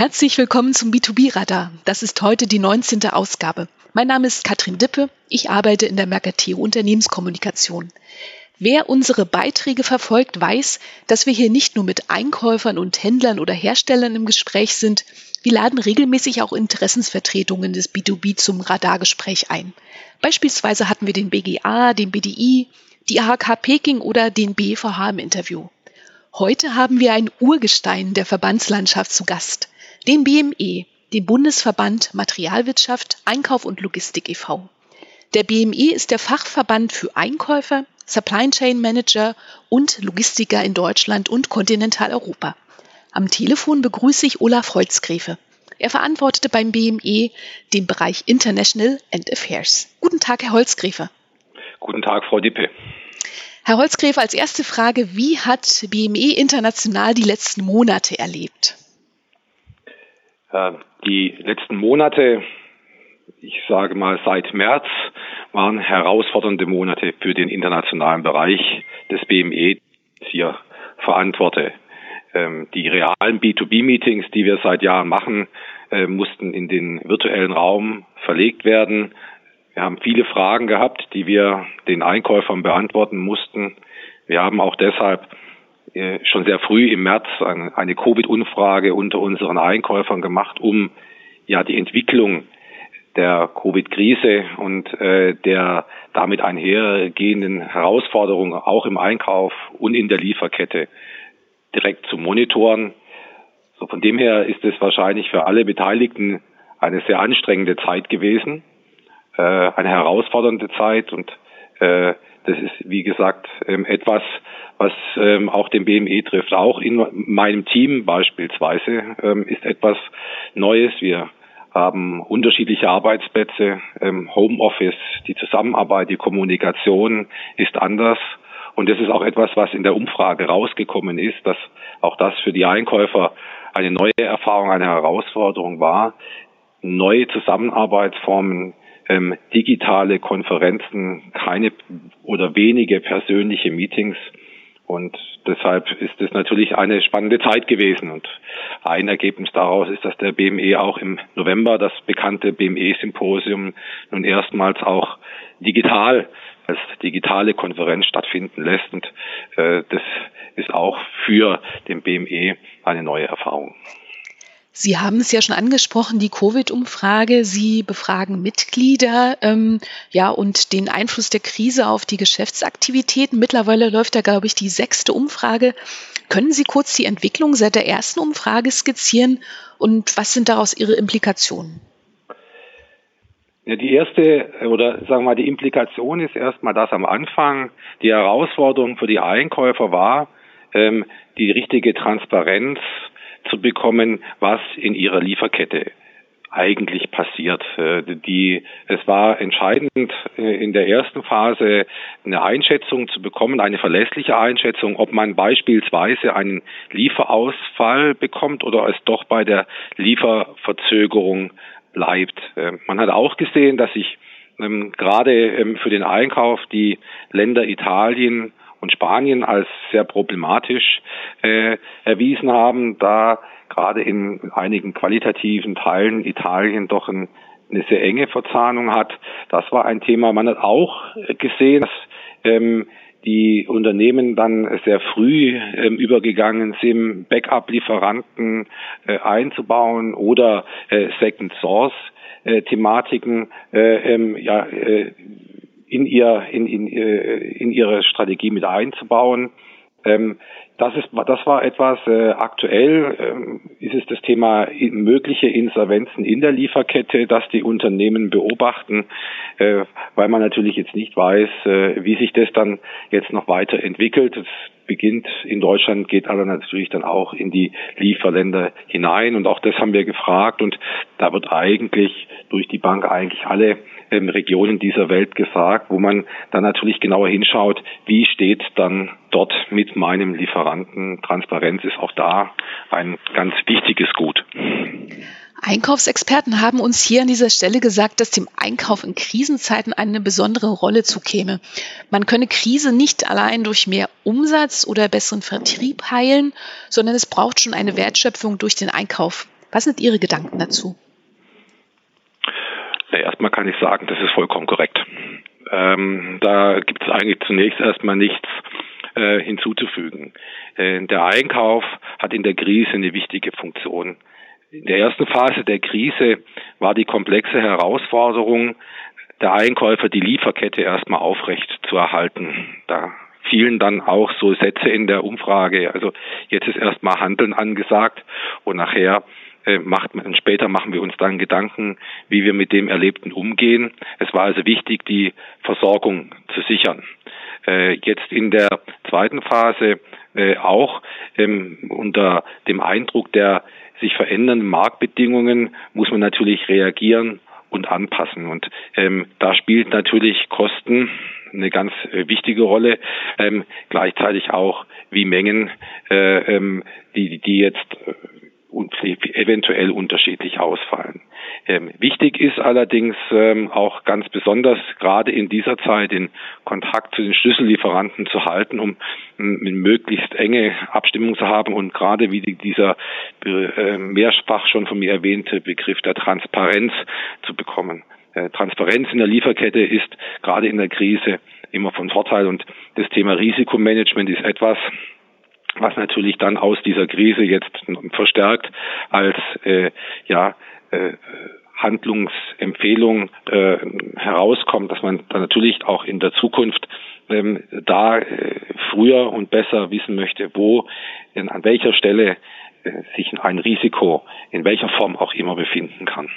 Herzlich willkommen zum B2B-Radar. Das ist heute die 19. Ausgabe. Mein Name ist Katrin Dippe. Ich arbeite in der Mercateo Unternehmenskommunikation. Wer unsere Beiträge verfolgt, weiß, dass wir hier nicht nur mit Einkäufern und Händlern oder Herstellern im Gespräch sind. Wir laden regelmäßig auch Interessensvertretungen des B2B zum Radargespräch ein. Beispielsweise hatten wir den BGA, den BDI, die AHK Peking oder den BVH im Interview. Heute haben wir ein Urgestein der Verbandslandschaft zu Gast den BME, den Bundesverband Materialwirtschaft, Einkauf und Logistik e.V. Der BME ist der Fachverband für Einkäufer, Supply Chain Manager und Logistiker in Deutschland und Kontinentaleuropa. Am Telefon begrüße ich Olaf Holzgräfe. Er verantwortete beim BME den Bereich International and Affairs. Guten Tag, Herr Holzgräfe. Guten Tag, Frau Dippe. Herr Holzgräfe, als erste Frage, wie hat BME international die letzten Monate erlebt? Äh, die letzten Monate, ich sage mal seit März, waren herausfordernde Monate für den internationalen Bereich des BME, hier verantworte. Ähm, die realen B2B-Meetings, die wir seit Jahren machen, äh, mussten in den virtuellen Raum verlegt werden. Wir haben viele Fragen gehabt, die wir den Einkäufern beantworten mussten. Wir haben auch deshalb schon sehr früh im März eine Covid-Umfrage unter unseren Einkäufern gemacht, um ja die Entwicklung der Covid-Krise und äh, der damit einhergehenden Herausforderungen auch im Einkauf und in der Lieferkette direkt zu monitoren. So von dem her ist es wahrscheinlich für alle Beteiligten eine sehr anstrengende Zeit gewesen, äh, eine herausfordernde Zeit und äh, das ist, wie gesagt, ähm, etwas, was ähm, auch den BME trifft. Auch in meinem Team beispielsweise ähm, ist etwas Neues. Wir haben unterschiedliche Arbeitsplätze, Homeoffice, die Zusammenarbeit, die Kommunikation ist anders. Und das ist auch etwas, was in der Umfrage rausgekommen ist, dass auch das für die Einkäufer eine neue Erfahrung, eine Herausforderung war. Neue Zusammenarbeitsformen, ähm, digitale Konferenzen, keine oder wenige persönliche Meetings. Und deshalb ist es natürlich eine spannende Zeit gewesen. Und ein Ergebnis daraus ist, dass der BME auch im November das bekannte BME-Symposium nun erstmals auch digital als digitale Konferenz stattfinden lässt. Und äh, das ist auch für den BME eine neue Erfahrung. Sie haben es ja schon angesprochen, die Covid-Umfrage. Sie befragen Mitglieder, ähm, ja, und den Einfluss der Krise auf die Geschäftsaktivitäten. Mittlerweile läuft da, glaube ich, die sechste Umfrage. Können Sie kurz die Entwicklung seit der ersten Umfrage skizzieren und was sind daraus Ihre Implikationen? Ja, die erste oder sagen wir mal die Implikation ist erstmal, dass am Anfang die Herausforderung für die Einkäufer war, ähm, die richtige Transparenz zu bekommen, was in ihrer Lieferkette eigentlich passiert. Äh, die, es war entscheidend äh, in der ersten Phase eine Einschätzung zu bekommen, eine verlässliche Einschätzung, ob man beispielsweise einen Lieferausfall bekommt oder es doch bei der Lieferverzögerung bleibt. Äh, man hat auch gesehen, dass sich ähm, gerade ähm, für den Einkauf die Länder Italien und Spanien als sehr problematisch äh, erwiesen haben, da gerade in einigen qualitativen Teilen Italien doch ein, eine sehr enge Verzahnung hat. Das war ein Thema. Man hat auch gesehen, dass ähm, die Unternehmen dann sehr früh ähm, übergegangen sind, Backup-Lieferanten äh, einzubauen oder äh, Second Source äh, Thematiken äh, ähm, ja, äh, in ihr in, in, äh, in ihre Strategie mit einzubauen. Ähm, das ist das war etwas äh, aktuell ähm, ist es das Thema mögliche Insolvenzen in der Lieferkette, dass die Unternehmen beobachten, äh, weil man natürlich jetzt nicht weiß, äh, wie sich das dann jetzt noch weiterentwickelt. Es beginnt in Deutschland, geht aber natürlich dann auch in die Lieferländer hinein und auch das haben wir gefragt und da wird eigentlich durch die Bank eigentlich alle ähm, Regionen dieser Welt gesagt, wo man dann natürlich genauer hinschaut, wie steht dann dort mit meinem Lieferanten. Transparenz ist auch da ein ganz wichtiges Gut. Einkaufsexperten haben uns hier an dieser Stelle gesagt, dass dem Einkauf in Krisenzeiten eine besondere Rolle zukäme. Man könne Krise nicht allein durch mehr Umsatz oder besseren Vertrieb heilen, sondern es braucht schon eine Wertschöpfung durch den Einkauf. Was sind Ihre Gedanken dazu? Ja, erstmal kann ich sagen, das ist vollkommen korrekt. Ähm, da gibt es eigentlich zunächst erstmal nichts äh, hinzuzufügen. Äh, der Einkauf hat in der Krise eine wichtige Funktion. In der ersten Phase der Krise war die komplexe Herausforderung, der Einkäufer die Lieferkette erstmal aufrecht zu erhalten. Da fielen dann auch so Sätze in der Umfrage. Also jetzt ist erstmal Handeln angesagt und nachher äh, macht man, später machen wir uns dann Gedanken, wie wir mit dem Erlebten umgehen. Es war also wichtig, die Versorgung zu sichern. Äh, jetzt in der zweiten Phase äh, auch ähm, unter dem Eindruck der sich verändernden Marktbedingungen muss man natürlich reagieren und anpassen. Und ähm, da spielt natürlich Kosten eine ganz äh, wichtige Rolle. Ähm, gleichzeitig auch wie Mengen, äh, ähm, die, die jetzt äh, und eventuell unterschiedlich ausfallen. Ähm, wichtig ist allerdings ähm, auch ganz besonders gerade in dieser Zeit den Kontakt zu den Schlüssellieferanten zu halten, um eine möglichst enge Abstimmung zu haben und gerade wie dieser äh, mehrfach schon von mir erwähnte Begriff der Transparenz zu bekommen. Äh, Transparenz in der Lieferkette ist gerade in der Krise immer von Vorteil und das Thema Risikomanagement ist etwas, was natürlich dann aus dieser Krise jetzt verstärkt als äh, ja äh, Handlungsempfehlung äh, herauskommt, dass man dann natürlich auch in der Zukunft ähm, da äh, früher und besser wissen möchte, wo, an welcher Stelle äh, sich ein Risiko in welcher Form auch immer befinden kann.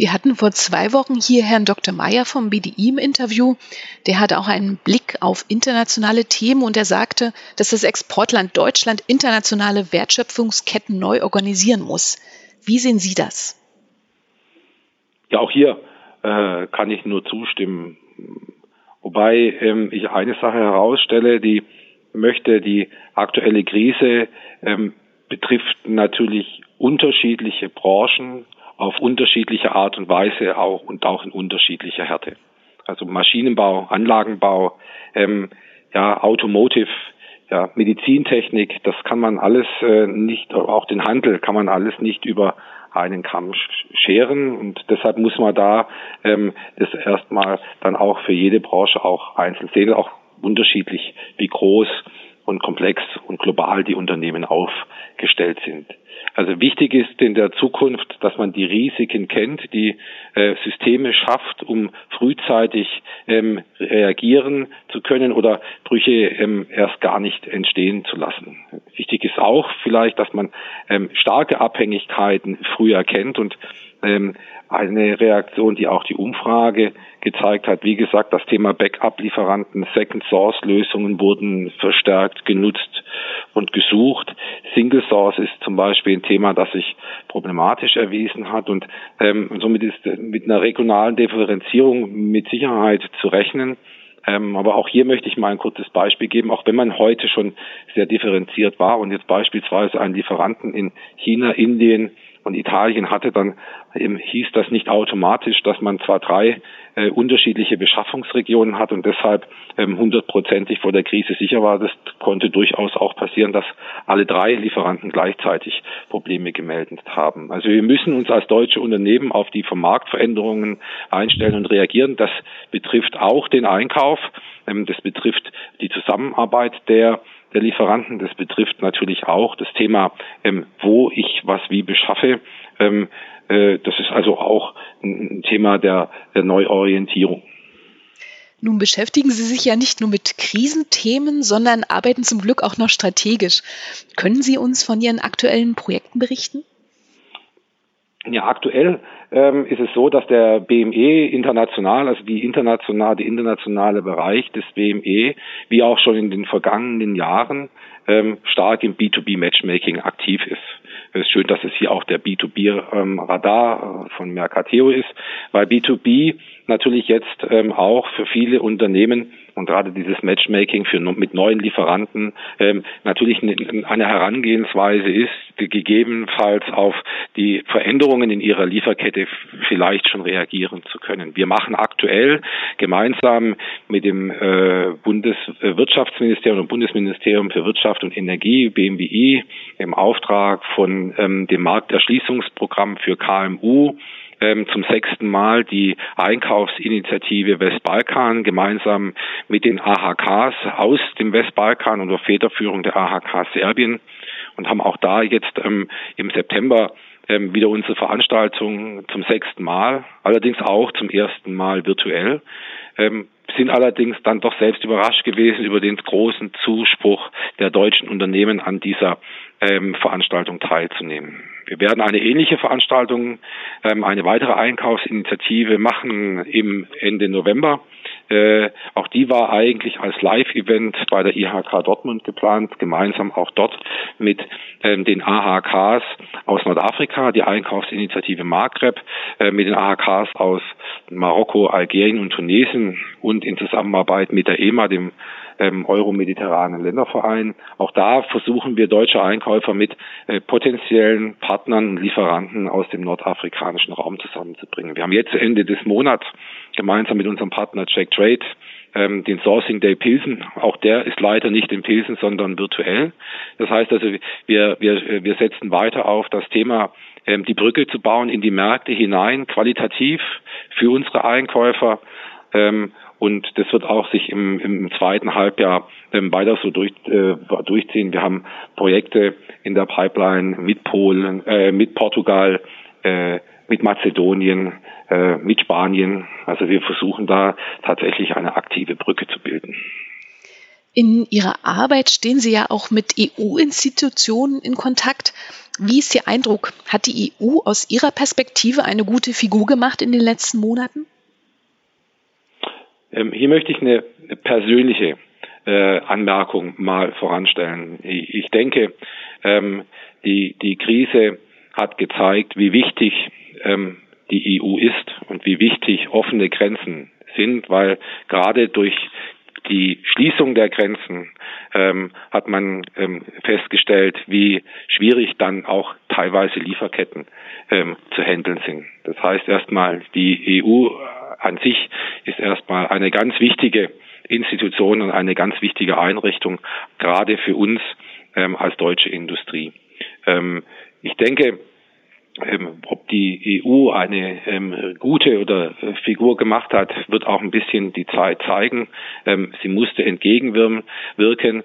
Wir hatten vor zwei Wochen hier Herrn Dr. Meyer vom BDI im Interview. Der hatte auch einen Blick auf internationale Themen und er sagte, dass das Exportland Deutschland internationale Wertschöpfungsketten neu organisieren muss. Wie sehen Sie das? Ja, auch hier äh, kann ich nur zustimmen. Wobei ähm, ich eine Sache herausstelle, die möchte, die aktuelle Krise ähm, betrifft natürlich unterschiedliche Branchen, auf unterschiedliche Art und Weise auch und auch in unterschiedlicher Härte. Also Maschinenbau, Anlagenbau, ähm, ja, Automotive, ja, Medizintechnik, das kann man alles äh, nicht, auch den Handel kann man alles nicht über einen Kamm scheren und deshalb muss man da ähm, das erstmal dann auch für jede Branche auch einzeln sehen, auch unterschiedlich, wie groß und komplex und global die Unternehmen aufgestellt sind. Also wichtig ist in der Zukunft, dass man die Risiken kennt, die äh, Systeme schafft, um frühzeitig ähm, reagieren zu können oder Brüche ähm, erst gar nicht entstehen zu lassen. Wichtig ist auch vielleicht, dass man ähm, starke Abhängigkeiten früh erkennt und ähm, eine Reaktion, die auch die Umfrage gezeigt hat. Wie gesagt, das Thema Backup-Lieferanten, Second-Source-Lösungen wurden verstärkt genutzt und gesucht. Single Source ist zum Beispiel ein Thema, das sich problematisch erwiesen hat und ähm, somit ist mit einer regionalen Differenzierung mit Sicherheit zu rechnen. Ähm, aber auch hier möchte ich mal ein kurzes Beispiel geben, auch wenn man heute schon sehr differenziert war und jetzt beispielsweise einen Lieferanten in China, Indien, und Italien hatte, dann eben hieß das nicht automatisch, dass man zwar drei äh, unterschiedliche Beschaffungsregionen hat und deshalb ähm, hundertprozentig ähm, vor der Krise sicher war. Das konnte durchaus auch passieren, dass alle drei Lieferanten gleichzeitig Probleme gemeldet haben. Also wir müssen uns als deutsche Unternehmen auf die Vermarktveränderungen einstellen und reagieren. Das betrifft auch den Einkauf. Ähm, das betrifft die Zusammenarbeit der der Lieferanten. Das betrifft natürlich auch das Thema, ähm, wo ich was wie beschaffe. Ähm, äh, das ist also auch ein Thema der, der Neuorientierung. Nun beschäftigen Sie sich ja nicht nur mit Krisenthemen, sondern arbeiten zum Glück auch noch strategisch. Können Sie uns von Ihren aktuellen Projekten berichten? Ja, aktuell ähm, ist es so, dass der BME international, also die internationale, der internationale Bereich des BME, wie auch schon in den vergangenen Jahren, ähm, stark im B2B-Matchmaking aktiv ist. Es ist schön, dass es hier auch der B2B-Radar ähm, von Mercateo ist, weil B2B natürlich jetzt ähm, auch für viele Unternehmen und gerade dieses Matchmaking für mit neuen Lieferanten ähm, natürlich eine Herangehensweise ist, die gegebenenfalls auf die Veränderungen in ihrer Lieferkette vielleicht schon reagieren zu können. Wir machen aktuell gemeinsam mit dem äh, Bundeswirtschaftsministerium und Bundesministerium für Wirtschaft und Energie, BMWI, im Auftrag von ähm, dem Markterschließungsprogramm für KMU ähm, zum sechsten Mal die Einkaufsinitiative Westbalkan gemeinsam mit den AHKs aus dem Westbalkan unter Federführung der AHK Serbien und haben auch da jetzt ähm, im September ähm, wieder unsere Veranstaltung zum sechsten Mal, allerdings auch zum ersten Mal virtuell. Ähm, sind allerdings dann doch selbst überrascht gewesen über den großen Zuspruch der deutschen Unternehmen an dieser ähm, Veranstaltung teilzunehmen. Wir werden eine ähnliche Veranstaltung, ähm, eine weitere Einkaufsinitiative machen im Ende November. Äh, auch die war eigentlich als Live-Event bei der IHK Dortmund geplant, gemeinsam auch dort mit ähm, den AHKs aus Nordafrika, die Einkaufsinitiative Maghreb, äh, mit den AHKs aus Marokko, Algerien und Tunesien und in Zusammenarbeit mit der EMA, dem ähm, Euro-Mediterranen Länderverein. Auch da versuchen wir deutsche Einkäufer mit äh, potenziellen Partnern und Lieferanten aus dem nordafrikanischen Raum zusammenzubringen. Wir haben jetzt Ende des Monats gemeinsam mit unserem Partner Check Trade ähm, den Sourcing Day Pilsen. Auch der ist leider nicht in Pilsen, sondern virtuell. Das heißt also, wir, wir, wir setzen weiter auf das Thema ähm, die Brücke zu bauen in die Märkte hinein, qualitativ für unsere Einkäufer ähm, und das wird auch sich im, im zweiten Halbjahr ähm, weiter so durch, äh, durchziehen. Wir haben Projekte in der Pipeline mit Polen, äh, mit Portugal, äh, mit Mazedonien, äh, mit Spanien. Also wir versuchen da tatsächlich eine aktive Brücke zu bilden. In Ihrer Arbeit stehen Sie ja auch mit EU-Institutionen in Kontakt. Wie ist Ihr Eindruck? Hat die EU aus Ihrer Perspektive eine gute Figur gemacht in den letzten Monaten? Ähm, hier möchte ich eine persönliche äh, Anmerkung mal voranstellen. Ich, ich denke, ähm, die, die Krise hat gezeigt, wie wichtig ähm, die EU ist und wie wichtig offene Grenzen sind, weil gerade durch die Schließung der Grenzen ähm, hat man ähm, festgestellt, wie schwierig dann auch teilweise Lieferketten ähm, zu handeln sind. Das heißt erstmal, die EU an sich ist erstmal eine ganz wichtige Institution und eine ganz wichtige Einrichtung, gerade für uns ähm, als deutsche Industrie. Ähm, ich denke, ähm, ob die EU eine ähm, gute oder äh, Figur gemacht hat, wird auch ein bisschen die Zeit zeigen. Ähm, sie musste entgegenwirken.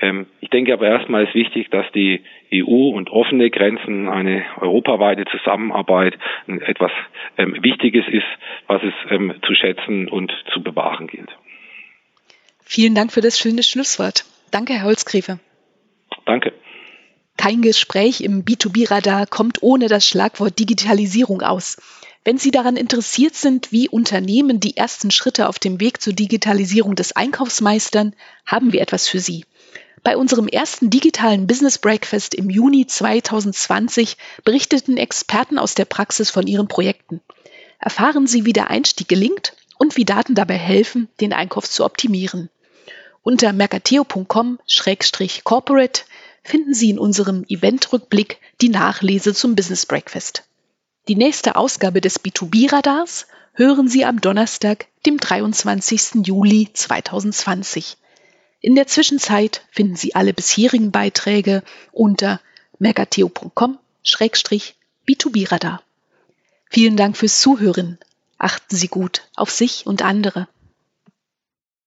Ähm, ich denke aber erstmal ist wichtig, dass die EU und offene Grenzen, eine europaweite Zusammenarbeit etwas ähm, Wichtiges ist, was es ähm, zu schätzen und zu bewahren gilt. Vielen Dank für das schöne Schlusswort. Danke, Herr Holzgräfe. Danke. Kein Gespräch im B2B-Radar kommt ohne das Schlagwort Digitalisierung aus. Wenn Sie daran interessiert sind, wie Unternehmen die ersten Schritte auf dem Weg zur Digitalisierung des Einkaufs meistern, haben wir etwas für Sie. Bei unserem ersten digitalen Business Breakfast im Juni 2020 berichteten Experten aus der Praxis von ihren Projekten. Erfahren Sie, wie der Einstieg gelingt und wie Daten dabei helfen, den Einkauf zu optimieren. Unter mercateo.com-corporate finden Sie in unserem Eventrückblick die Nachlese zum Business Breakfast. Die nächste Ausgabe des B2B-Radars hören Sie am Donnerstag, dem 23. Juli 2020. In der Zwischenzeit finden Sie alle bisherigen Beiträge unter mercateo.com-b2b-radar. Vielen Dank fürs Zuhören. Achten Sie gut auf sich und andere.